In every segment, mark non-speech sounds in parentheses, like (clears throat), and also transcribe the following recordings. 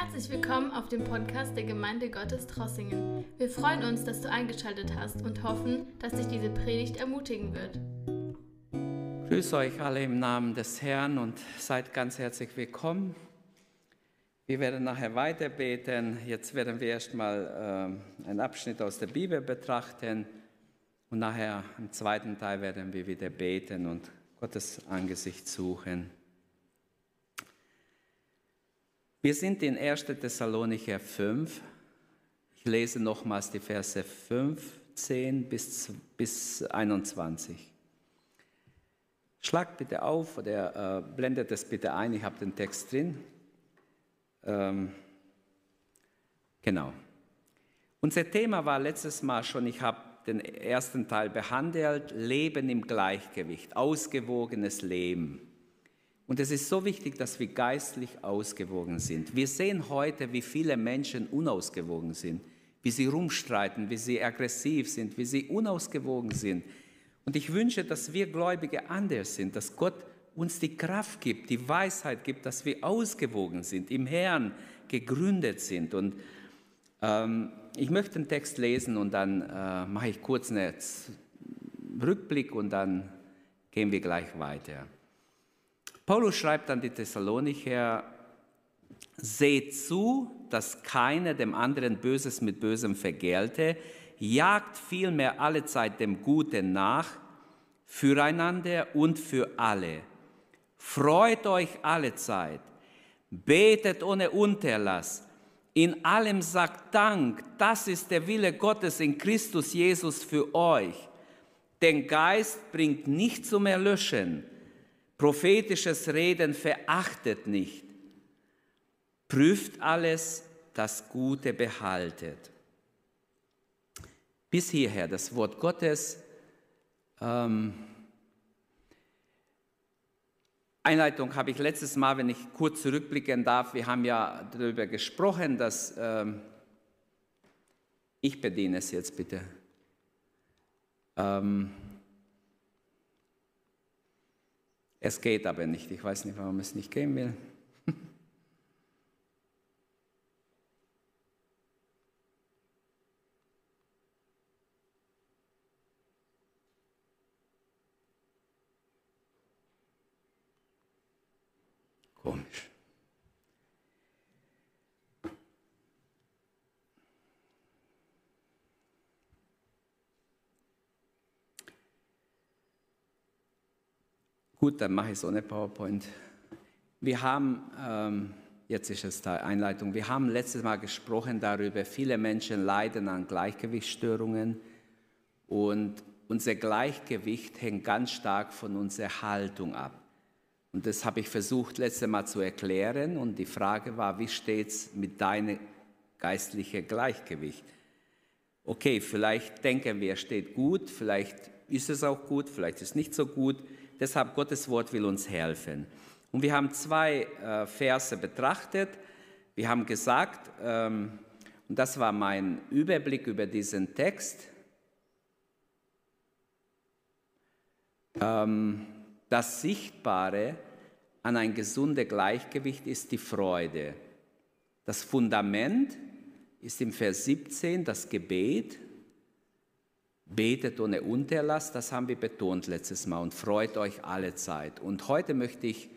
Herzlich willkommen auf dem Podcast der Gemeinde Gottes Trossingen. Wir freuen uns, dass du eingeschaltet hast und hoffen, dass dich diese Predigt ermutigen wird. Grüß euch alle im Namen des Herrn und seid ganz herzlich willkommen. Wir werden nachher weiter beten. Jetzt werden wir erstmal äh, einen Abschnitt aus der Bibel betrachten und nachher im zweiten Teil werden wir wieder beten und Gottes Angesicht suchen. Wir sind in 1. Thessalonicher 5. Ich lese nochmals die Verse 15 bis, bis 21. Schlagt bitte auf oder äh, blendet es bitte ein, ich habe den Text drin. Ähm, genau. Unser Thema war letztes Mal schon, ich habe den ersten Teil behandelt, Leben im Gleichgewicht, ausgewogenes Leben. Und es ist so wichtig, dass wir geistlich ausgewogen sind. Wir sehen heute, wie viele Menschen unausgewogen sind, wie sie rumstreiten, wie sie aggressiv sind, wie sie unausgewogen sind. Und ich wünsche, dass wir Gläubige anders sind, dass Gott uns die Kraft gibt, die Weisheit gibt, dass wir ausgewogen sind, im Herrn gegründet sind. Und ähm, ich möchte den Text lesen und dann äh, mache ich kurz einen Rückblick und dann gehen wir gleich weiter. Paulus schreibt an die Thessalonicher, seht zu, dass keiner dem anderen Böses mit Bösem vergelte, jagt vielmehr alle Zeit dem Guten nach, füreinander und für alle. Freut euch alle Zeit, betet ohne Unterlass, in allem sagt Dank, das ist der Wille Gottes in Christus Jesus für euch. Den Geist bringt nicht zum Erlöschen, Prophetisches Reden verachtet nicht. Prüft alles, das Gute behaltet. Bis hierher das Wort Gottes. Ähm, Einleitung habe ich letztes Mal, wenn ich kurz zurückblicken darf, wir haben ja darüber gesprochen, dass ähm, ich bediene es jetzt bitte. Ähm, Es geht aber nicht. Ich weiß nicht, warum es nicht gehen will. Gut, dann mache ich so eine PowerPoint. Wir haben, ähm, jetzt ist es die Einleitung, wir haben letztes Mal gesprochen darüber, viele Menschen leiden an Gleichgewichtsstörungen und unser Gleichgewicht hängt ganz stark von unserer Haltung ab. Und das habe ich versucht letztes Mal zu erklären und die Frage war, wie steht es mit deinem geistlichen Gleichgewicht? Okay, vielleicht denken wir, steht gut, vielleicht ist es auch gut, vielleicht ist es nicht so gut. Deshalb Gottes Wort will uns helfen. Und wir haben zwei äh, Verse betrachtet. Wir haben gesagt, ähm, und das war mein Überblick über diesen Text, ähm, das Sichtbare an ein gesundes Gleichgewicht ist die Freude. Das Fundament ist im Vers 17 das Gebet Betet ohne Unterlass, das haben wir betont letztes Mal und freut euch alle Zeit. Und heute möchte ich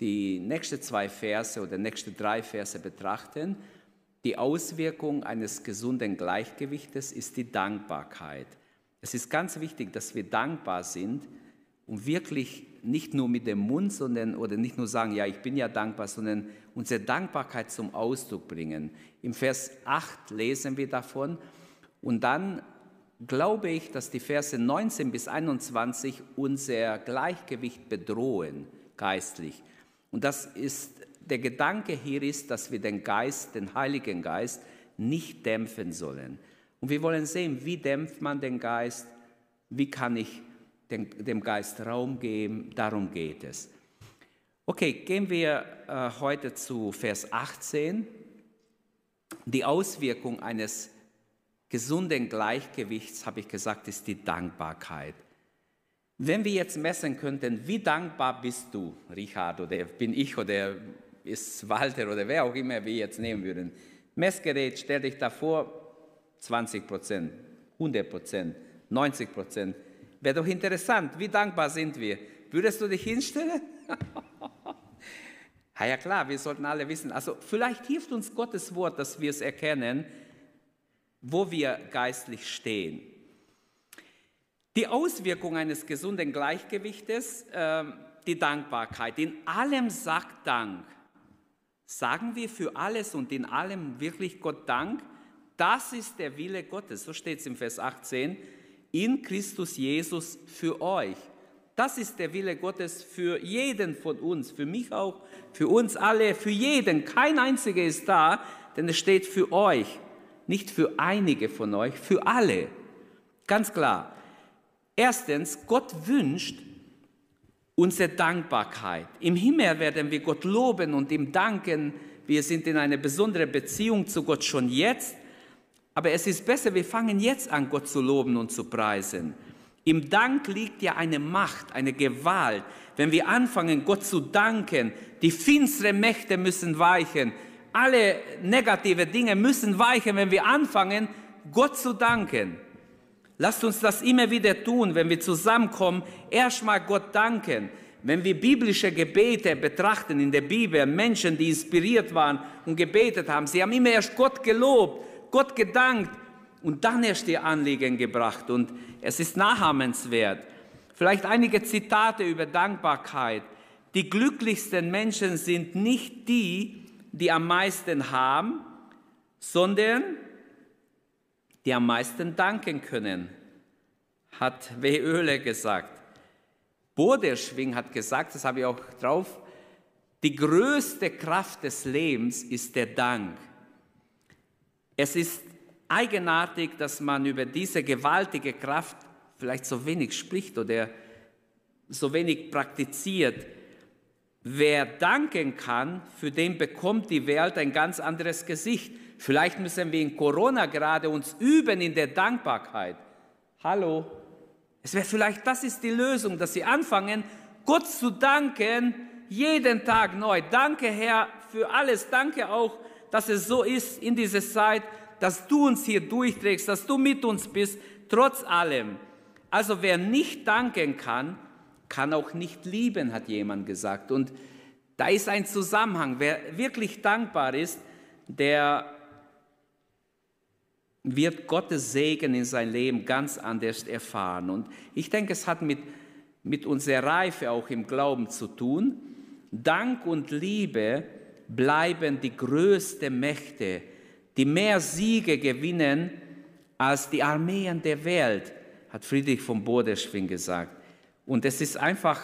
die nächsten zwei Verse oder nächste drei Verse betrachten. Die Auswirkung eines gesunden Gleichgewichtes ist die Dankbarkeit. Es ist ganz wichtig, dass wir dankbar sind und wirklich nicht nur mit dem Mund, sondern oder nicht nur sagen, ja, ich bin ja dankbar, sondern unsere Dankbarkeit zum Ausdruck bringen. Im Vers 8 lesen wir davon und dann glaube ich, dass die Verse 19 bis 21 unser Gleichgewicht bedrohen, geistlich. Und das ist, der Gedanke hier ist, dass wir den Geist, den Heiligen Geist, nicht dämpfen sollen. Und wir wollen sehen, wie dämpft man den Geist, wie kann ich dem Geist Raum geben, darum geht es. Okay, gehen wir äh, heute zu Vers 18. Die Auswirkung eines gesunden Gleichgewichts, habe ich gesagt, ist die Dankbarkeit. Wenn wir jetzt messen könnten, wie dankbar bist du, Richard, oder bin ich, oder ist Walter oder wer auch immer wir jetzt nehmen würden. Messgerät, stell dich davor, 20 Prozent, 100 Prozent, 90 Prozent. Wäre doch interessant, wie dankbar sind wir. Würdest du dich hinstellen? (laughs) ja, ja klar, wir sollten alle wissen. Also vielleicht hilft uns Gottes Wort, dass wir es erkennen, wo wir geistlich stehen. Die Auswirkung eines gesunden Gleichgewichtes, äh, die Dankbarkeit. In allem sagt Dank. Sagen wir für alles und in allem wirklich Gott Dank? Das ist der Wille Gottes. So steht es im Vers 18. In Christus Jesus für euch. Das ist der Wille Gottes für jeden von uns, für mich auch, für uns alle, für jeden. Kein einziger ist da, denn es steht für euch, nicht für einige von euch, für alle. Ganz klar. Erstens, Gott wünscht unsere Dankbarkeit. Im Himmel werden wir Gott loben und ihm danken. Wir sind in einer besonderen Beziehung zu Gott schon jetzt. Aber es ist besser, wir fangen jetzt an, Gott zu loben und zu preisen. Im Dank liegt ja eine Macht, eine Gewalt. Wenn wir anfangen, Gott zu danken, die finsteren Mächte müssen weichen. Alle negative Dinge müssen weichen, wenn wir anfangen, Gott zu danken. Lasst uns das immer wieder tun, wenn wir zusammenkommen. Erstmal Gott danken. Wenn wir biblische Gebete betrachten in der Bibel, Menschen, die inspiriert waren und gebetet haben, sie haben immer erst Gott gelobt, Gott gedankt und dann erst ihr Anliegen gebracht. Und es ist nachahmenswert. Vielleicht einige Zitate über Dankbarkeit. Die glücklichsten Menschen sind nicht die, die am meisten haben, sondern die am meisten danken können, hat W. Oehle gesagt. Boderschwing hat gesagt, das habe ich auch drauf, die größte Kraft des Lebens ist der Dank. Es ist eigenartig, dass man über diese gewaltige Kraft vielleicht so wenig spricht oder so wenig praktiziert. Wer danken kann, für den bekommt die Welt ein ganz anderes Gesicht. Vielleicht müssen wir in Corona gerade uns üben in der Dankbarkeit. Hallo, es wäre vielleicht, das ist die Lösung, dass Sie anfangen, Gott zu danken, jeden Tag neu. Danke, Herr, für alles. Danke auch, dass es so ist in dieser Zeit, dass du uns hier durchträgst, dass du mit uns bist, trotz allem. Also wer nicht danken kann, kann auch nicht lieben, hat jemand gesagt. Und da ist ein Zusammenhang. Wer wirklich dankbar ist, der wird Gottes Segen in sein Leben ganz anders erfahren. Und ich denke, es hat mit, mit unserer Reife auch im Glauben zu tun. Dank und Liebe bleiben die größten Mächte, die mehr Siege gewinnen als die Armeen der Welt, hat Friedrich von Bodeschwing gesagt. Und es ist einfach,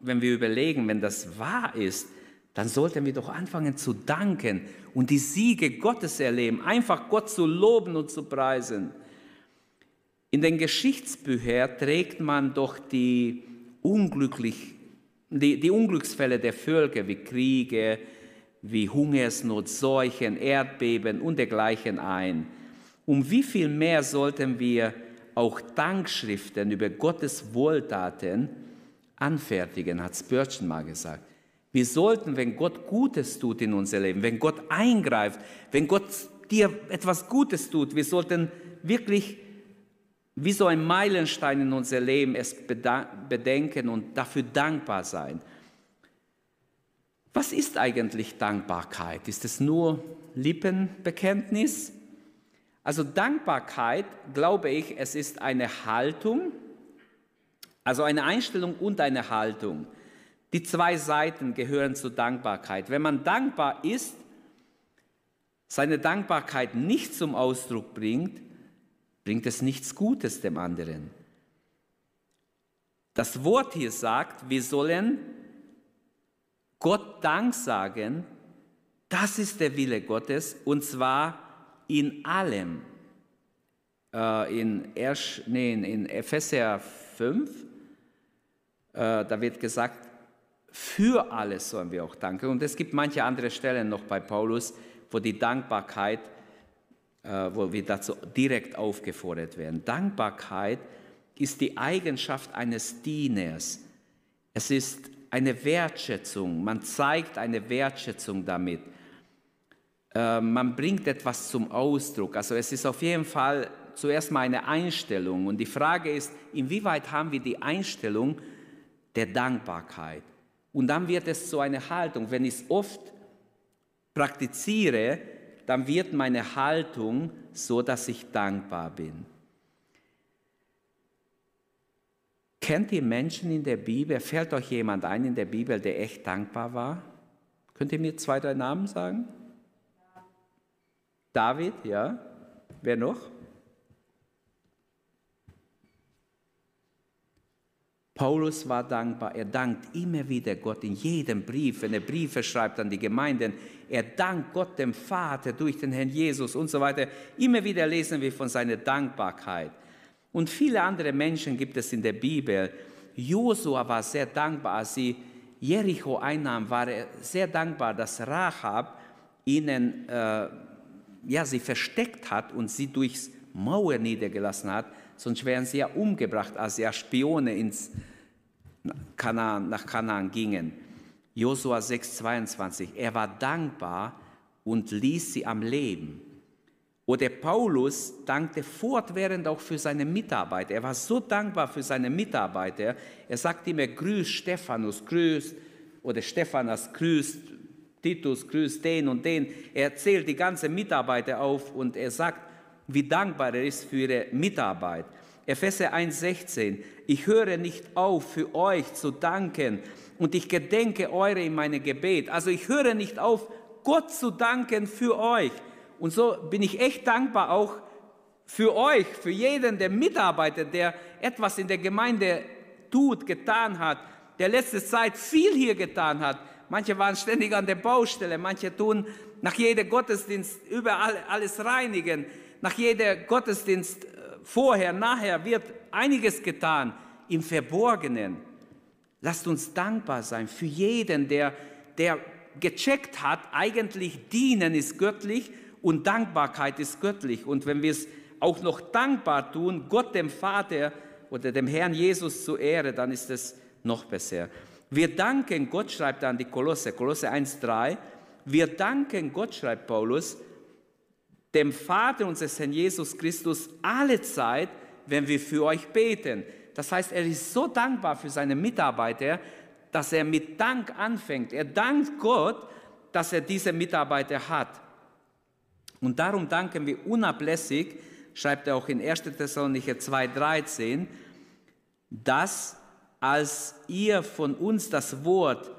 wenn wir überlegen, wenn das wahr ist, dann sollten wir doch anfangen zu danken und die Siege Gottes erleben, einfach Gott zu loben und zu preisen. In den Geschichtsbüchern trägt man doch die, unglücklich, die, die Unglücksfälle der Völker wie Kriege, wie Hungersnot, Seuchen, Erdbeben und dergleichen ein. Um wie viel mehr sollten wir auch Dankschriften über Gottes Wohltaten anfertigen, hat Spurgeon mal gesagt. Wir sollten, wenn Gott Gutes tut in unser Leben, wenn Gott eingreift, wenn Gott dir etwas Gutes tut, wir sollten wirklich wie so ein Meilenstein in unser Leben es bedenken und dafür dankbar sein. Was ist eigentlich Dankbarkeit? Ist es nur Lippenbekenntnis? Also Dankbarkeit, glaube ich, es ist eine Haltung, also eine Einstellung und eine Haltung. Die zwei Seiten gehören zur Dankbarkeit. Wenn man dankbar ist, seine Dankbarkeit nicht zum Ausdruck bringt, bringt es nichts Gutes dem anderen. Das Wort hier sagt, wir sollen Gott Dank sagen, das ist der Wille Gottes, und zwar in allem. Äh, in, Ersch, nee, in Epheser 5, äh, da wird gesagt, für alles sollen wir auch danken. Und es gibt manche andere Stellen noch bei Paulus, wo die Dankbarkeit, äh, wo wir dazu direkt aufgefordert werden. Dankbarkeit ist die Eigenschaft eines Dieners. Es ist eine Wertschätzung. Man zeigt eine Wertschätzung damit. Äh, man bringt etwas zum Ausdruck. Also es ist auf jeden Fall zuerst mal eine Einstellung. Und die Frage ist, inwieweit haben wir die Einstellung der Dankbarkeit? Und dann wird es so eine Haltung. Wenn ich es oft praktiziere, dann wird meine Haltung so, dass ich dankbar bin. Kennt ihr Menschen in der Bibel? Fällt euch jemand ein in der Bibel, der echt dankbar war? Könnt ihr mir zwei, drei Namen sagen? David, ja. Wer noch? Paulus war dankbar. Er dankt immer wieder Gott in jedem Brief, wenn er Briefe schreibt an die Gemeinden. Er dankt Gott dem Vater durch den Herrn Jesus und so weiter. Immer wieder lesen wir von seiner Dankbarkeit. Und viele andere Menschen gibt es in der Bibel. Josua war sehr dankbar, als sie Jericho einnahm, war er sehr dankbar, dass Rahab ihnen, äh, ja, sie versteckt hat und sie durchs Mauer niedergelassen hat sonst wären sie ja umgebracht, als ja Spione ins Kanaan, nach Kanaan gingen. Josua 6,22. Er war dankbar und ließ sie am Leben. Oder Paulus dankte fortwährend auch für seine Mitarbeiter. Er war so dankbar für seine Mitarbeiter. Er sagte immer, grüß Stephanus, grüß, oder Stephanas, grüß Titus, grüß den und den. Er zählt die ganze Mitarbeiter auf und er sagt, wie dankbar er ist für ihre Mitarbeit. Epheser 1,16. Ich höre nicht auf, für euch zu danken und ich gedenke eure in meinem Gebet. Also ich höre nicht auf, Gott zu danken für euch. Und so bin ich echt dankbar auch für euch, für jeden, der Mitarbeiter, der etwas in der Gemeinde tut, getan hat, der letzte Zeit viel hier getan hat. Manche waren ständig an der Baustelle, manche tun nach jedem Gottesdienst überall alles reinigen nach jeder Gottesdienst äh, vorher, nachher wird einiges getan im Verborgenen. Lasst uns dankbar sein für jeden, der, der gecheckt hat, eigentlich dienen ist göttlich und Dankbarkeit ist göttlich. Und wenn wir es auch noch dankbar tun, Gott dem Vater oder dem Herrn Jesus zu Ehre, dann ist es noch besser. Wir danken Gott, schreibt an die Kolosse, Kolosse 1,3, wir danken Gott, schreibt Paulus, dem Vater unseres Herrn Jesus Christus alle Zeit, wenn wir für euch beten. Das heißt, er ist so dankbar für seine Mitarbeiter, dass er mit Dank anfängt. Er dankt Gott, dass er diese Mitarbeiter hat. Und darum danken wir unablässig, schreibt er auch in 1. Thessalonicher 2,13, dass als ihr von uns das Wort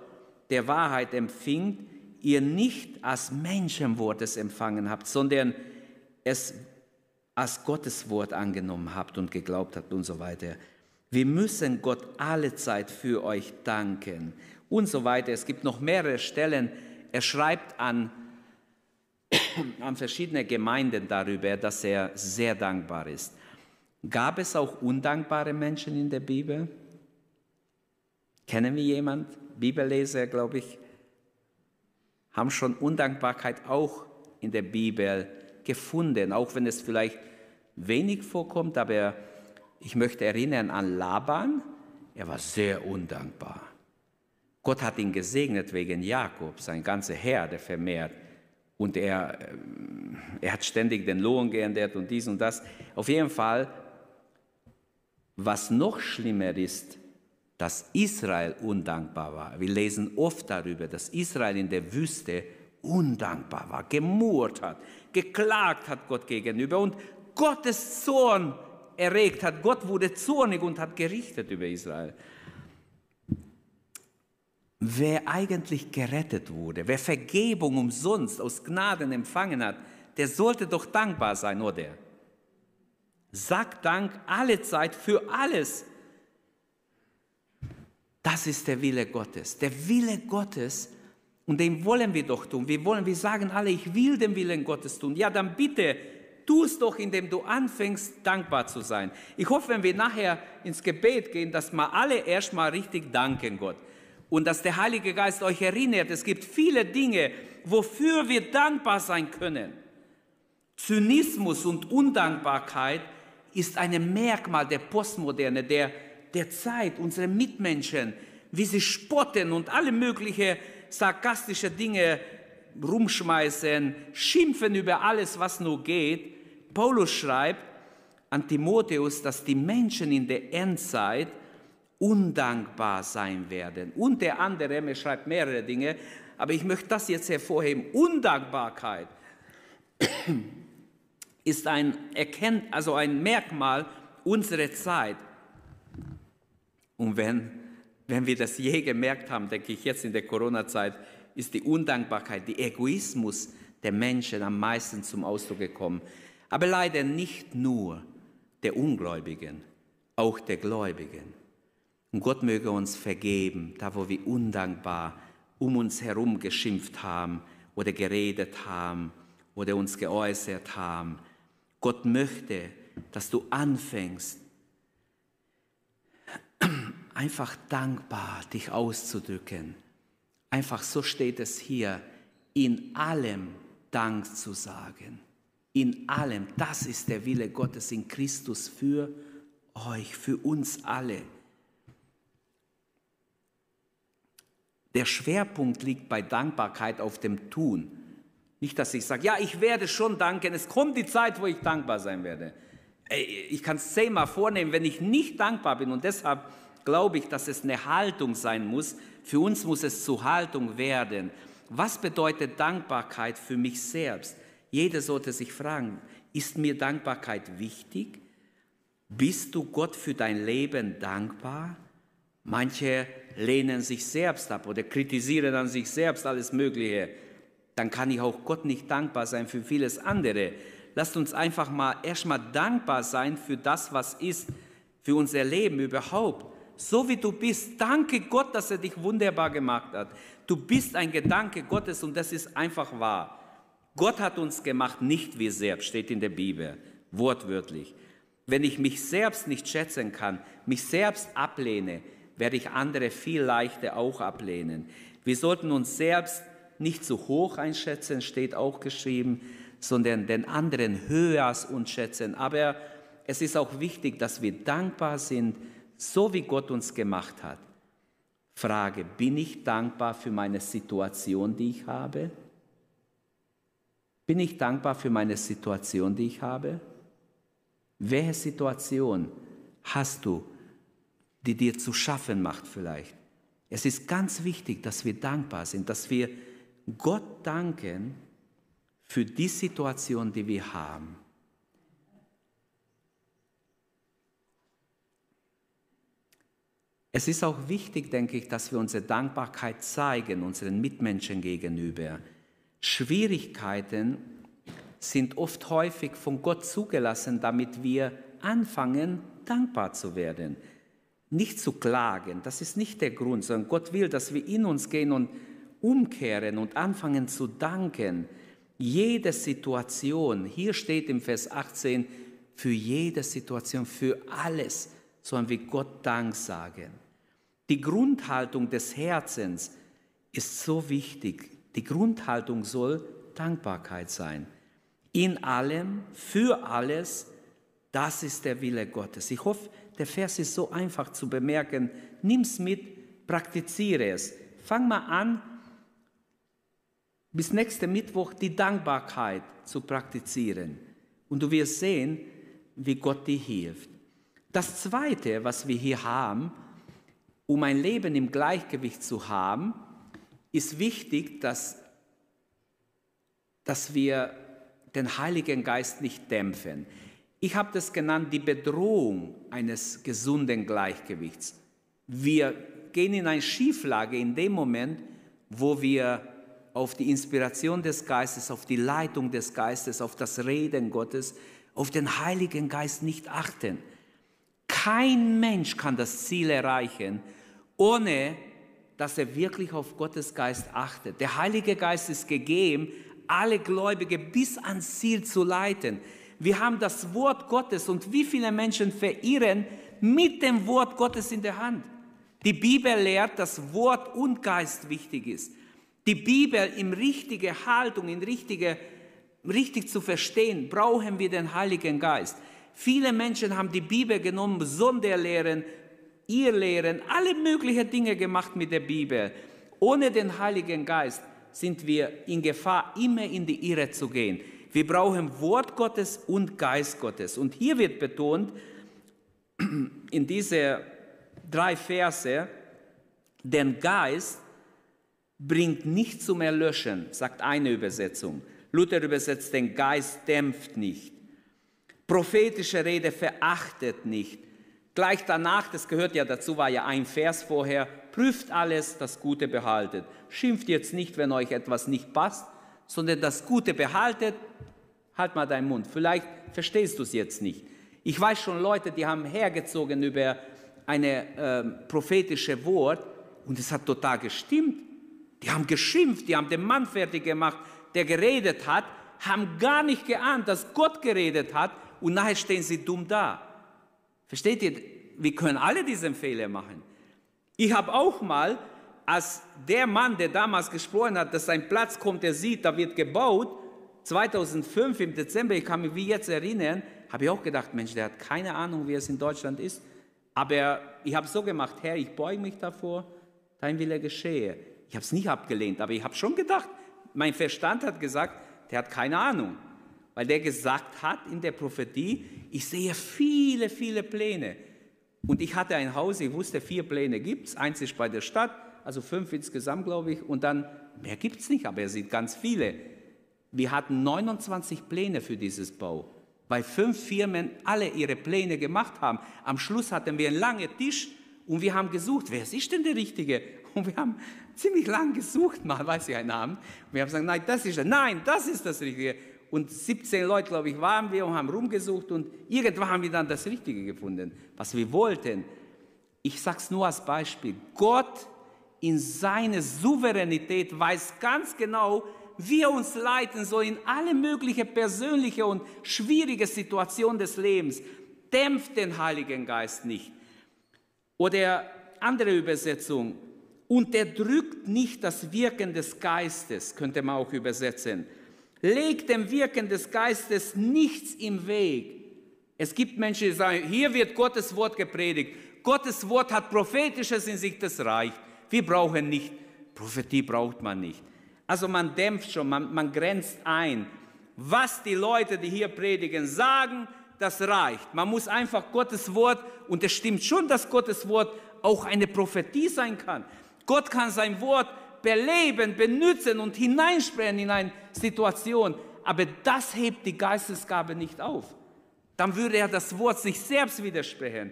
der Wahrheit empfingt, ihr nicht als Menschenwort es empfangen habt, sondern es als Gottes Wort angenommen habt und geglaubt habt und so weiter. Wir müssen Gott alle Zeit für euch danken und so weiter. Es gibt noch mehrere Stellen. Er schreibt an, (coughs) an verschiedene Gemeinden darüber, dass er sehr dankbar ist. Gab es auch undankbare Menschen in der Bibel? Kennen wir jemand? Bibelleser, glaube ich haben schon Undankbarkeit auch in der Bibel gefunden, auch wenn es vielleicht wenig vorkommt, aber ich möchte erinnern an Laban, er war sehr undankbar. Gott hat ihn gesegnet wegen Jakob, sein ganze Herde vermehrt. Und er, äh, er hat ständig den Lohn geändert und dies und das. Auf jeden Fall, was noch schlimmer ist, dass Israel undankbar war. Wir lesen oft darüber, dass Israel in der Wüste undankbar war, gemurrt hat, geklagt hat Gott gegenüber und Gottes Zorn erregt hat. Gott wurde zornig und hat gerichtet über Israel. Wer eigentlich gerettet wurde, wer Vergebung umsonst aus Gnaden empfangen hat, der sollte doch dankbar sein, oder? Sag Dank alle Zeit für alles, das ist der Wille Gottes. Der Wille Gottes, und den wollen wir doch tun. Wir wollen, wir sagen alle, ich will den Willen Gottes tun. Ja, dann bitte, tu es doch, indem du anfängst, dankbar zu sein. Ich hoffe, wenn wir nachher ins Gebet gehen, dass wir alle erstmal richtig danken Gott. Und dass der Heilige Geist euch erinnert, es gibt viele Dinge, wofür wir dankbar sein können. Zynismus und Undankbarkeit ist ein Merkmal der Postmoderne, der der Zeit, unsere Mitmenschen. wie sie spotten und alle möglichen sarkastische Dinge rumschmeißen, schimpfen über alles, was nur geht. Paulus schreibt an Timotheus, dass die Menschen in der Endzeit undankbar sein werden. Unter anderem, er schreibt mehrere Dinge, aber ich möchte das jetzt hervorheben. Undankbarkeit ist ein, also ein Merkmal unserer Zeit. Und wenn, wenn wir das je gemerkt haben, denke ich jetzt in der Corona-Zeit, ist die Undankbarkeit, der Egoismus der Menschen am meisten zum Ausdruck gekommen. Aber leider nicht nur der Ungläubigen, auch der Gläubigen. Und Gott möge uns vergeben, da wo wir undankbar um uns herum geschimpft haben oder geredet haben oder uns geäußert haben. Gott möchte, dass du anfängst, einfach dankbar dich auszudrücken. Einfach so steht es hier, in allem Dank zu sagen. In allem, das ist der Wille Gottes in Christus für euch, für uns alle. Der Schwerpunkt liegt bei Dankbarkeit auf dem Tun. Nicht, dass ich sage, ja, ich werde schon danken, es kommt die Zeit, wo ich dankbar sein werde. Ich kann es zehnmal vornehmen, wenn ich nicht dankbar bin. Und deshalb glaube ich, dass es eine Haltung sein muss. Für uns muss es zur Haltung werden. Was bedeutet Dankbarkeit für mich selbst? Jeder sollte sich fragen, ist mir Dankbarkeit wichtig? Bist du Gott für dein Leben dankbar? Manche lehnen sich selbst ab oder kritisieren an sich selbst alles Mögliche. Dann kann ich auch Gott nicht dankbar sein für vieles andere. Lasst uns einfach mal erstmal dankbar sein für das, was ist, für unser Leben überhaupt. So wie du bist, danke Gott, dass er dich wunderbar gemacht hat. Du bist ein Gedanke Gottes und das ist einfach wahr. Gott hat uns gemacht, nicht wir selbst, steht in der Bibel, wortwörtlich. Wenn ich mich selbst nicht schätzen kann, mich selbst ablehne, werde ich andere viel leichter auch ablehnen. Wir sollten uns selbst nicht zu hoch einschätzen, steht auch geschrieben, sondern den anderen höher als uns schätzen. Aber es ist auch wichtig, dass wir dankbar sind, so wie Gott uns gemacht hat. Frage, bin ich dankbar für meine Situation, die ich habe? Bin ich dankbar für meine Situation, die ich habe? Welche Situation hast du die dir zu schaffen macht vielleicht. Es ist ganz wichtig, dass wir dankbar sind, dass wir Gott danken für die Situation, die wir haben. Es ist auch wichtig, denke ich, dass wir unsere Dankbarkeit zeigen, unseren Mitmenschen gegenüber. Schwierigkeiten sind oft häufig von Gott zugelassen, damit wir anfangen, dankbar zu werden nicht zu klagen, das ist nicht der Grund, sondern Gott will, dass wir in uns gehen und umkehren und anfangen zu danken. Jede Situation, hier steht im Vers 18, für jede Situation, für alles sollen wir Gott Dank sagen. Die Grundhaltung des Herzens ist so wichtig. Die Grundhaltung soll Dankbarkeit sein. In allem, für alles, das ist der Wille Gottes. Ich hoffe, der Vers ist so einfach zu bemerken. Nimm es mit, praktiziere es. Fang mal an, bis nächsten Mittwoch die Dankbarkeit zu praktizieren. Und du wirst sehen, wie Gott dir hilft. Das Zweite, was wir hier haben, um ein Leben im Gleichgewicht zu haben, ist wichtig, dass, dass wir den Heiligen Geist nicht dämpfen. Ich habe das genannt, die Bedrohung eines gesunden Gleichgewichts. Wir gehen in eine Schieflage in dem Moment, wo wir auf die Inspiration des Geistes, auf die Leitung des Geistes, auf das Reden Gottes, auf den Heiligen Geist nicht achten. Kein Mensch kann das Ziel erreichen, ohne dass er wirklich auf Gottes Geist achtet. Der Heilige Geist ist gegeben, alle Gläubige bis ans Ziel zu leiten. Wir haben das Wort Gottes und wie viele Menschen verirren mit dem Wort Gottes in der Hand. Die Bibel lehrt, dass Wort und Geist wichtig ist. Die Bibel in richtige Haltung, in richtige, richtig zu verstehen, brauchen wir den Heiligen Geist. Viele Menschen haben die Bibel genommen, Sonderlehren, ihr Lehren, alle möglichen Dinge gemacht mit der Bibel. Ohne den Heiligen Geist sind wir in Gefahr, immer in die Irre zu gehen. Wir brauchen Wort Gottes und Geist Gottes. Und hier wird betont, (clears throat) in diese drei Verse, den Geist bringt nicht zum Erlöschen, sagt eine Übersetzung. Luther übersetzt, den Geist dämpft nicht. Prophetische Rede verachtet nicht. Gleich danach, das gehört ja dazu, war ja ein Vers vorher, prüft alles, das Gute behaltet. Schimpft jetzt nicht, wenn euch etwas nicht passt, sondern das Gute behaltet, halt mal deinen Mund. Vielleicht verstehst du es jetzt nicht. Ich weiß schon Leute, die haben hergezogen über eine äh, prophetische Wort und es hat total gestimmt. Die haben geschimpft, die haben den Mann fertig gemacht, der geredet hat, haben gar nicht geahnt, dass Gott geredet hat und nachher stehen sie dumm da. Versteht ihr? Wir können alle diesen Fehler machen. Ich habe auch mal, als der Mann, der damals gesprochen hat, dass sein Platz kommt, der sieht, da wird gebaut, 2005 im Dezember, ich kann mich wie jetzt erinnern, habe ich auch gedacht, Mensch, der hat keine Ahnung, wie es in Deutschland ist. Aber ich habe so gemacht, Herr, ich beuge mich davor, dein Wille geschehe. Ich habe es nicht abgelehnt, aber ich habe schon gedacht, mein Verstand hat gesagt, der hat keine Ahnung. Weil der gesagt hat in der Prophetie, ich sehe viele, viele Pläne. Und ich hatte ein Haus, ich wusste, vier Pläne gibt es. Eins ist bei der Stadt, also fünf insgesamt, glaube ich. Und dann, mehr gibt es nicht, aber er sieht ganz viele. Wir hatten 29 Pläne für dieses Bau, weil fünf Firmen alle ihre Pläne gemacht haben. Am Schluss hatten wir einen langen Tisch und wir haben gesucht, wer ist denn der Richtige? Und wir haben ziemlich lang gesucht, mal weiß ich einen Namen. Und wir haben gesagt, nein, das ist nein, das ist das Richtige. Und 17 Leute, glaube ich, waren wir und haben rumgesucht und irgendwann haben wir dann das Richtige gefunden, was wir wollten. Ich sage es nur als Beispiel. Gott in seiner Souveränität weiß ganz genau, wie er uns leiten soll in alle möglichen persönliche und schwierige Situationen des Lebens. Dämpft den Heiligen Geist nicht. Oder andere Übersetzung, unterdrückt nicht das Wirken des Geistes, könnte man auch übersetzen. Legt dem Wirken des Geistes nichts im Weg. Es gibt Menschen, die sagen, hier wird Gottes Wort gepredigt. Gottes Wort hat prophetisches in sich, das reicht. Wir brauchen nicht, Prophetie braucht man nicht. Also man dämpft schon, man, man grenzt ein. Was die Leute, die hier predigen, sagen, das reicht. Man muss einfach Gottes Wort, und es stimmt schon, dass Gottes Wort auch eine Prophetie sein kann. Gott kann sein Wort beleben, benutzen und hineinsprechen in eine Situation, aber das hebt die Geistesgabe nicht auf. Dann würde er das Wort sich selbst widersprechen.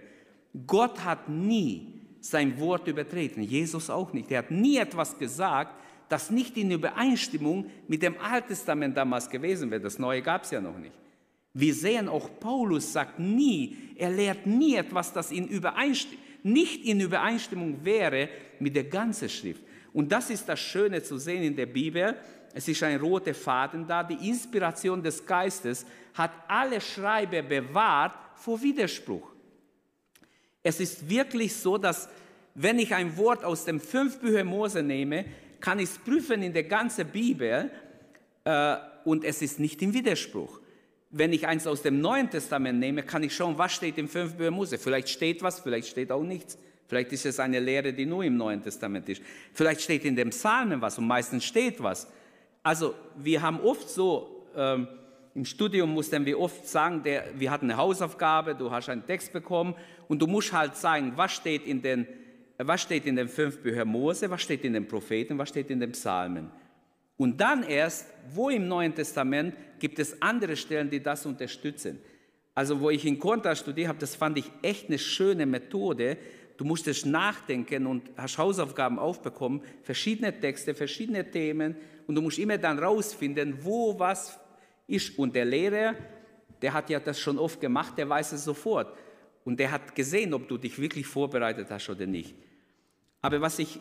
Gott hat nie sein Wort übertreten, Jesus auch nicht. Er hat nie etwas gesagt, das nicht in Übereinstimmung mit dem Alten Testament damals gewesen wäre. Das Neue gab es ja noch nicht. Wir sehen auch, Paulus sagt nie, er lehrt nie etwas, das in nicht in Übereinstimmung wäre mit der ganzen Schrift. Und das ist das Schöne zu sehen in der Bibel. Es ist ein roter Faden da. Die Inspiration des Geistes hat alle Schreiber bewahrt vor Widerspruch. Es ist wirklich so, dass wenn ich ein Wort aus dem fünf Bücher Mose nehme, kann ich es prüfen in der ganzen Bibel äh, und es ist nicht im Widerspruch wenn ich eins aus dem Neuen Testament nehme, kann ich schauen, was steht im 5 Bücher Mose. Vielleicht steht was, vielleicht steht auch nichts. Vielleicht ist es eine Lehre, die nur im Neuen Testament ist. Vielleicht steht in dem Psalmen was und meistens steht was. Also wir haben oft so, ähm, im Studium mussten wir oft sagen, der, wir hatten eine Hausaufgabe, du hast einen Text bekommen und du musst halt sagen, was steht in den, was steht in den fünf Büchern Mose, was steht in den Propheten, was steht in den Psalmen. Und dann erst, wo im Neuen Testament gibt es andere Stellen, die das unterstützen. Also wo ich in Kontra studiert habe, das fand ich echt eine schöne Methode. Du musstest nachdenken und hast Hausaufgaben aufbekommen, verschiedene Texte, verschiedene Themen und du musst immer dann rausfinden, wo was ist. Und der Lehrer, der hat ja das schon oft gemacht, der weiß es sofort. Und der hat gesehen, ob du dich wirklich vorbereitet hast oder nicht. Aber was ich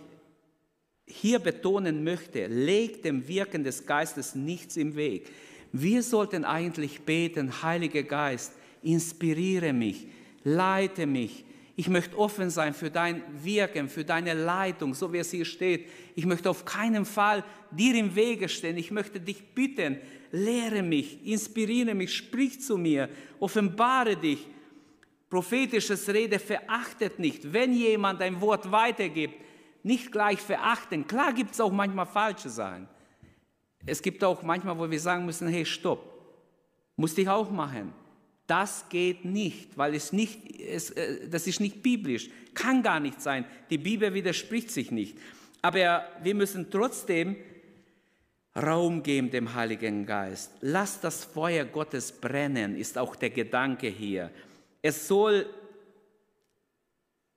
hier betonen möchte, legt dem Wirken des Geistes nichts im Weg. Wir sollten eigentlich beten, Heiliger Geist, inspiriere mich, leite mich. Ich möchte offen sein für dein Wirken, für deine Leitung, so wie es hier steht. Ich möchte auf keinen Fall dir im Wege stehen. Ich möchte dich bitten, lehre mich, inspiriere mich, sprich zu mir, offenbare dich. prophetisches Rede verachtet nicht. Wenn jemand ein Wort weitergibt, nicht gleich verachten. Klar gibt es auch manchmal falsche Sachen. Es gibt auch manchmal, wo wir sagen müssen, hey, stopp, musste ich auch machen. Das geht nicht, weil es nicht, es, äh, das ist nicht biblisch, kann gar nicht sein. Die Bibel widerspricht sich nicht. Aber wir müssen trotzdem Raum geben dem Heiligen Geist. Lass das Feuer Gottes brennen, ist auch der Gedanke hier. Es soll,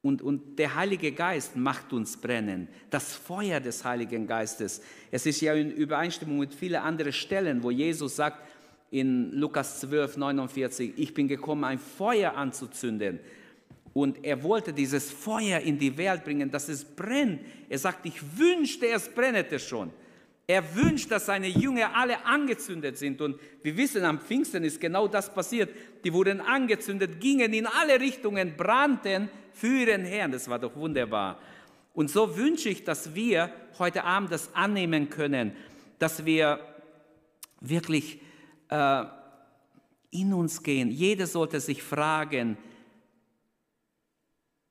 und, und der Heilige Geist macht uns brennen, das Feuer des Heiligen Geistes. Es ist ja in Übereinstimmung mit vielen anderen Stellen, wo Jesus sagt in Lukas 12, 49, ich bin gekommen, ein Feuer anzuzünden. Und er wollte dieses Feuer in die Welt bringen, dass es brennt. Er sagt, ich wünschte, es brennete schon. Er wünscht, dass seine Jünger alle angezündet sind. Und wir wissen, am Pfingsten ist genau das passiert. Die wurden angezündet, gingen in alle Richtungen, brannten für ihren Herrn. Das war doch wunderbar. Und so wünsche ich, dass wir heute Abend das annehmen können, dass wir wirklich äh, in uns gehen. Jeder sollte sich fragen,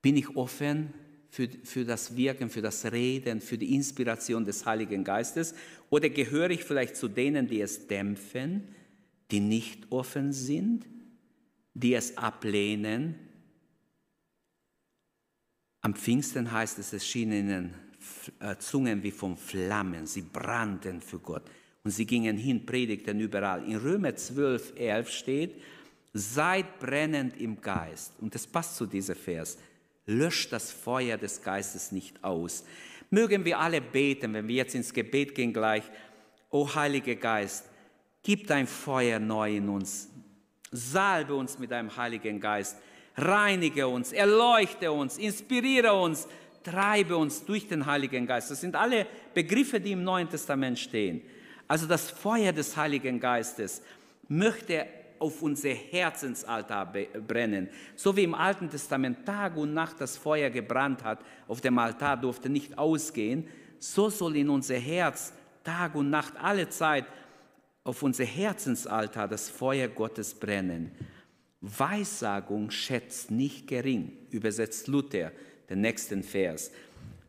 bin ich offen für, für das Wirken, für das Reden, für die Inspiration des Heiligen Geistes? Oder gehöre ich vielleicht zu denen, die es dämpfen, die nicht offen sind, die es ablehnen? Am Pfingsten heißt es, es schienen ihnen äh, Zungen wie von Flammen, sie brannten für Gott. Und sie gingen hin, predigten überall. In Römer 12, 11 steht, seid brennend im Geist. Und das passt zu diesem Vers löscht das Feuer des Geistes nicht aus. Mögen wir alle beten, wenn wir jetzt ins Gebet gehen gleich. O Heiliger Geist, gib dein Feuer neu in uns. Salbe uns mit deinem Heiligen Geist. Reinige uns, erleuchte uns, inspiriere uns, treibe uns durch den Heiligen Geist. Das sind alle Begriffe, die im Neuen Testament stehen. Also das Feuer des Heiligen Geistes möchte auf unser Herzensaltar brennen. So wie im Alten Testament Tag und Nacht das Feuer gebrannt hat, auf dem Altar durfte nicht ausgehen, so soll in unser Herz Tag und Nacht alle Zeit auf unser Herzensaltar das Feuer Gottes brennen. Weissagung schätzt nicht gering, übersetzt Luther, den nächsten Vers.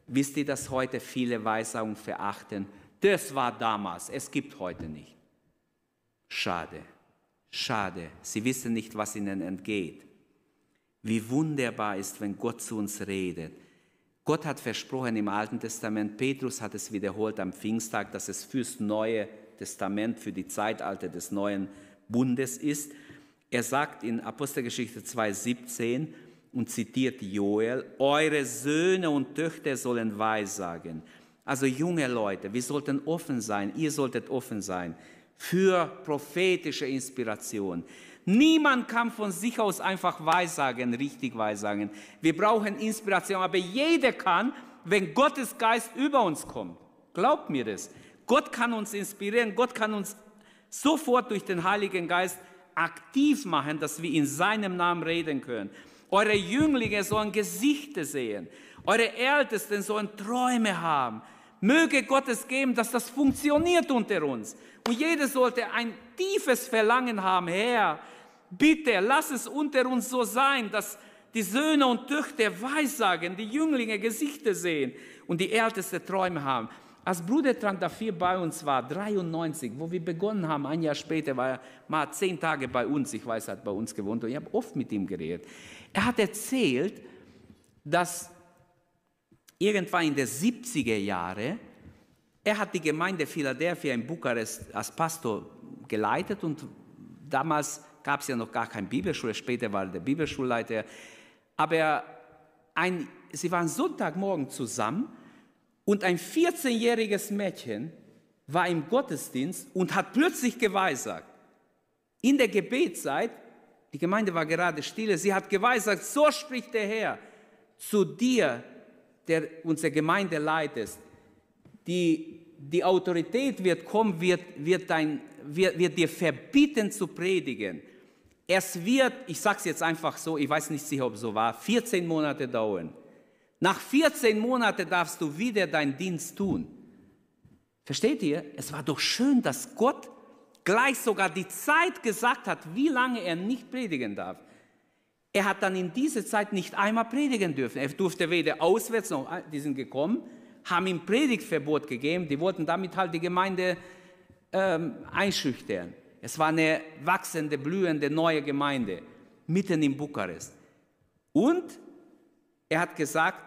Wisst ihr, dass heute viele Weissagung verachten? Das war damals, es gibt heute nicht. Schade. Schade, sie wissen nicht, was ihnen entgeht. Wie wunderbar ist, wenn Gott zu uns redet. Gott hat versprochen im Alten Testament, Petrus hat es wiederholt am Pfingsttag, dass es fürs Neue Testament, für die Zeitalter des neuen Bundes ist. Er sagt in Apostelgeschichte 2,17 und zitiert Joel, eure Söhne und Töchter sollen Weissagen. Also junge Leute, wir sollten offen sein, ihr solltet offen sein für prophetische Inspiration. Niemand kann von sich aus einfach weissagen, richtig weissagen. Wir brauchen Inspiration, aber jeder kann, wenn Gottes Geist über uns kommt. Glaubt mir das. Gott kann uns inspirieren, Gott kann uns sofort durch den Heiligen Geist aktiv machen, dass wir in seinem Namen reden können. Eure Jünglinge sollen Gesichter sehen. Eure Ältesten sollen Träume haben. Möge Gott es geben, dass das funktioniert unter uns. Und jeder sollte ein tiefes Verlangen haben, Herr, bitte lass es unter uns so sein, dass die Söhne und Töchter Weissagen, die Jünglinge Gesichter sehen und die Älteste Träume haben. Als Bruder Trank dafür bei uns war, 93, wo wir begonnen haben, ein Jahr später war er mal zehn Tage bei uns, ich weiß, er hat bei uns gewohnt und ich habe oft mit ihm geredet. Er hat erzählt, dass irgendwann in den 70er Jahren, er hat die Gemeinde Philadelphia in Bukarest als Pastor geleitet und damals gab es ja noch gar keine Bibelschule, später war er der Bibelschulleiter. Aber ein, sie waren Sonntagmorgen zusammen und ein 14-jähriges Mädchen war im Gottesdienst und hat plötzlich geweissagt. In der Gebetszeit, die Gemeinde war gerade stille, sie hat geweissagt, so spricht der Herr zu dir, der unsere Gemeinde leitest, die, die Autorität wird kommen, wird, wird, dein, wird, wird dir verbieten zu predigen. Es wird, ich sage es jetzt einfach so, ich weiß nicht sicher, ob es so war, 14 Monate dauern. Nach 14 Monaten darfst du wieder deinen Dienst tun. Versteht ihr? Es war doch schön, dass Gott gleich sogar die Zeit gesagt hat, wie lange er nicht predigen darf. Er hat dann in dieser Zeit nicht einmal predigen dürfen. Er durfte weder auswärts noch, die sind gekommen, haben ihm Predigtverbot gegeben. Die wollten damit halt die Gemeinde ähm, einschüchtern. Es war eine wachsende, blühende neue Gemeinde mitten in Bukarest. Und er hat gesagt,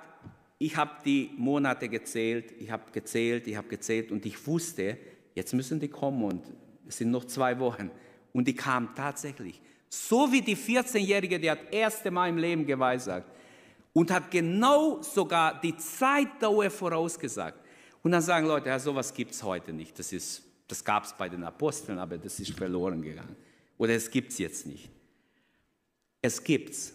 ich habe die Monate gezählt, ich habe gezählt, ich habe gezählt und ich wusste, jetzt müssen die kommen und es sind noch zwei Wochen. Und die kamen tatsächlich. So wie die 14-Jährige, die hat das erste Mal im Leben geweissagt und hat genau sogar die Zeitdauer vorausgesagt. Und dann sagen Leute, ja, sowas gibt es heute nicht. Das, das gab es bei den Aposteln, aber das ist verloren gegangen. Oder es gibt es jetzt nicht. Es gibt's.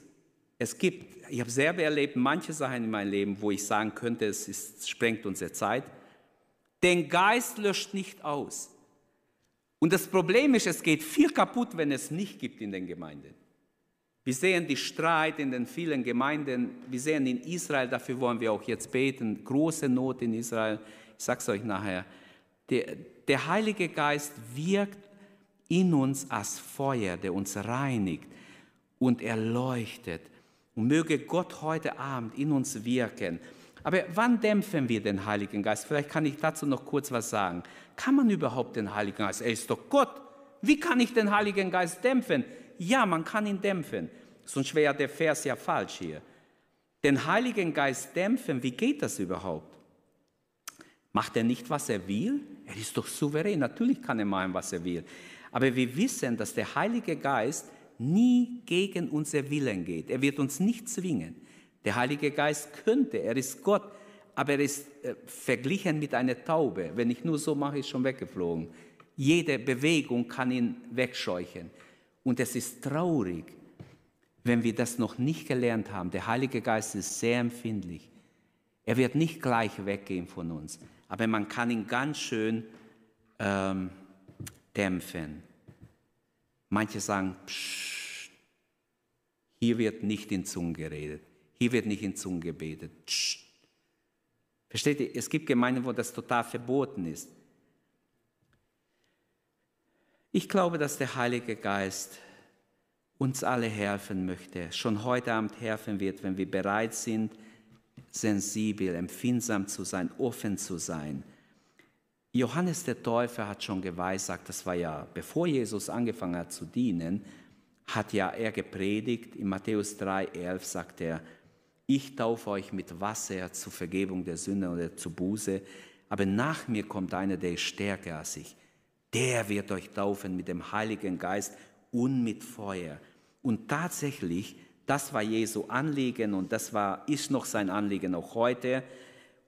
Es gibt, ich habe selber erlebt, manche Sachen in meinem Leben, wo ich sagen könnte, es ist, sprengt unsere Zeit. Den Geist löscht nicht aus. Und das Problem ist, es geht viel kaputt, wenn es nicht gibt in den Gemeinden. Wir sehen die Streit in den vielen Gemeinden. Wir sehen in Israel, dafür wollen wir auch jetzt beten, große Not in Israel. Ich sage es euch nachher. Der, der Heilige Geist wirkt in uns als Feuer, der uns reinigt und erleuchtet. Und möge Gott heute Abend in uns wirken. Aber wann dämpfen wir den Heiligen Geist? Vielleicht kann ich dazu noch kurz was sagen. Kann man überhaupt den Heiligen Geist? Er ist doch Gott. Wie kann ich den Heiligen Geist dämpfen? Ja, man kann ihn dämpfen. Sonst wäre der Vers ja falsch hier. Den Heiligen Geist dämpfen, wie geht das überhaupt? Macht er nicht, was er will? Er ist doch souverän. Natürlich kann er machen, was er will. Aber wir wissen, dass der Heilige Geist nie gegen unser Willen geht. Er wird uns nicht zwingen. Der Heilige Geist könnte, er ist Gott, aber er ist äh, verglichen mit einer Taube. Wenn ich nur so mache, ist schon weggeflogen. Jede Bewegung kann ihn wegscheuchen. Und es ist traurig, wenn wir das noch nicht gelernt haben. Der Heilige Geist ist sehr empfindlich. Er wird nicht gleich weggehen von uns, aber man kann ihn ganz schön ähm, dämpfen. Manche sagen, psch, hier wird nicht in Zungen geredet, hier wird nicht in Zungen gebetet. Versteht ihr? Es gibt Gemeinden, wo das total verboten ist. Ich glaube, dass der Heilige Geist uns alle helfen möchte, schon heute Abend helfen wird, wenn wir bereit sind, sensibel, empfindsam zu sein, offen zu sein. Johannes der Täufer hat schon geweissagt, das war ja bevor Jesus angefangen hat zu dienen, hat ja er gepredigt. In Matthäus 3, 11 sagt er, ich taufe euch mit Wasser zur Vergebung der Sünde oder zur Buße, aber nach mir kommt einer, der ist stärker als ich. Der wird euch taufen mit dem Heiligen Geist und mit Feuer. Und tatsächlich, das war Jesu Anliegen und das war, ist noch sein Anliegen auch heute.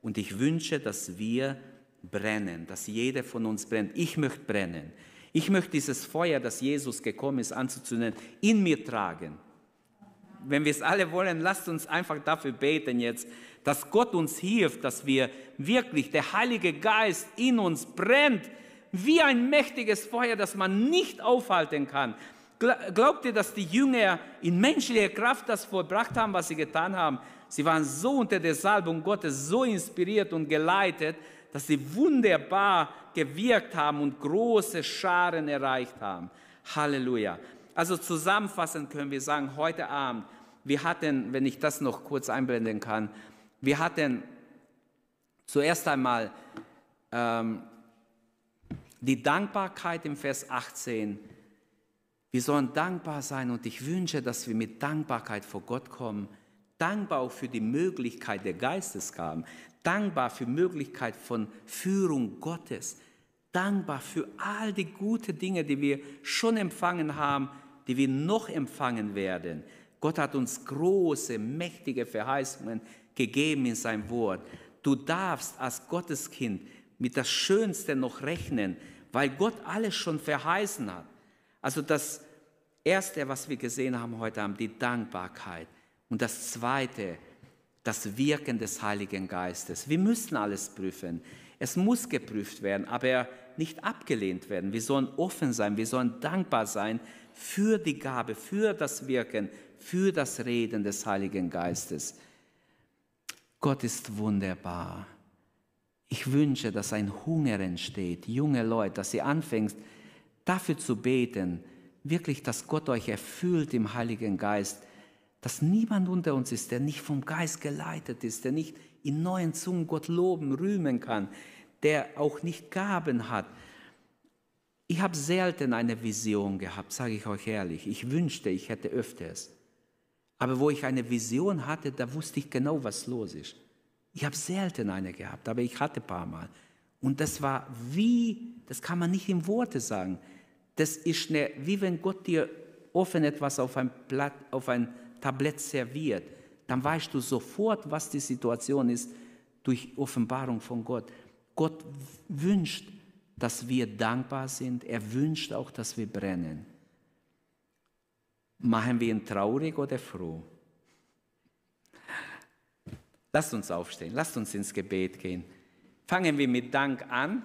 Und ich wünsche, dass wir brennen, dass jeder von uns brennt. Ich möchte brennen. Ich möchte dieses Feuer, das Jesus gekommen ist, anzuzünden, in mir tragen. Wenn wir es alle wollen, lasst uns einfach dafür beten jetzt, dass Gott uns hilft, dass wir wirklich, der Heilige Geist in uns brennt, wie ein mächtiges Feuer, das man nicht aufhalten kann. Glaubt ihr, dass die Jünger in menschlicher Kraft das vollbracht haben, was sie getan haben? Sie waren so unter der Salbung Gottes, so inspiriert und geleitet, dass sie wunderbar gewirkt haben und große Scharen erreicht haben. Halleluja. Also zusammenfassend können wir sagen, heute Abend, wir hatten, wenn ich das noch kurz einblenden kann, wir hatten zuerst einmal ähm, die Dankbarkeit im Vers 18. Wir sollen dankbar sein und ich wünsche, dass wir mit Dankbarkeit vor Gott kommen. Dankbar auch für die Möglichkeit der Geistesgaben dankbar für Möglichkeit von Führung Gottes, dankbar für all die guten Dinge, die wir schon empfangen haben, die wir noch empfangen werden. Gott hat uns große, mächtige Verheißungen gegeben in sein Wort. Du darfst als Gotteskind mit das Schönste noch rechnen, weil Gott alles schon verheißen hat. Also das Erste, was wir gesehen haben heute Abend, die Dankbarkeit. Und das Zweite, das Wirken des Heiligen Geistes. Wir müssen alles prüfen. Es muss geprüft werden, aber nicht abgelehnt werden. Wir sollen offen sein, wir sollen dankbar sein für die Gabe, für das Wirken, für das Reden des Heiligen Geistes. Gott ist wunderbar. Ich wünsche, dass ein Hunger entsteht, junge Leute, dass ihr anfängt, dafür zu beten, wirklich, dass Gott euch erfüllt im Heiligen Geist, dass niemand unter uns ist, der nicht vom Geist geleitet ist, der nicht in neuen Zungen Gott loben, rühmen kann, der auch nicht Gaben hat. Ich habe selten eine Vision gehabt, sage ich euch ehrlich. Ich wünschte, ich hätte öfters. Aber wo ich eine Vision hatte, da wusste ich genau, was los ist. Ich habe selten eine gehabt, aber ich hatte ein paar Mal. Und das war wie, das kann man nicht in Worte sagen. Das ist eine, wie wenn Gott dir offen etwas auf ein, Blatt, auf ein Tablett serviert. Dann weißt du sofort, was die Situation ist durch Offenbarung von Gott. Gott wünscht, dass wir dankbar sind. Er wünscht auch, dass wir brennen. Machen wir ihn traurig oder froh? Lasst uns aufstehen, lasst uns ins Gebet gehen. Fangen wir mit Dank an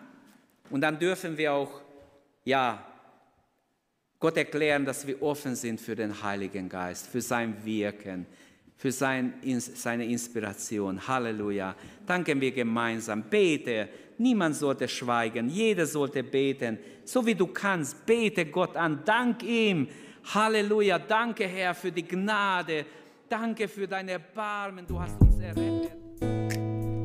und dann dürfen wir auch, ja, Gott erklären, dass wir offen sind für den Heiligen Geist, für sein Wirken, für sein, seine Inspiration. Halleluja. Danken wir gemeinsam. Bete. Niemand sollte schweigen. Jeder sollte beten. So wie du kannst, bete Gott an. Dank ihm. Halleluja. Danke, Herr, für die Gnade. Danke für dein Erbarmen. Du hast uns errettet.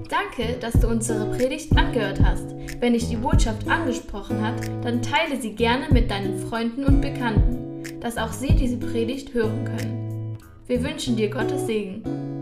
Danke, dass du unsere Predigt angehört hast. Wenn dich die Botschaft angesprochen hat, dann teile sie gerne mit deinen Freunden und Bekannten, dass auch sie diese Predigt hören können. Wir wünschen dir Gottes Segen.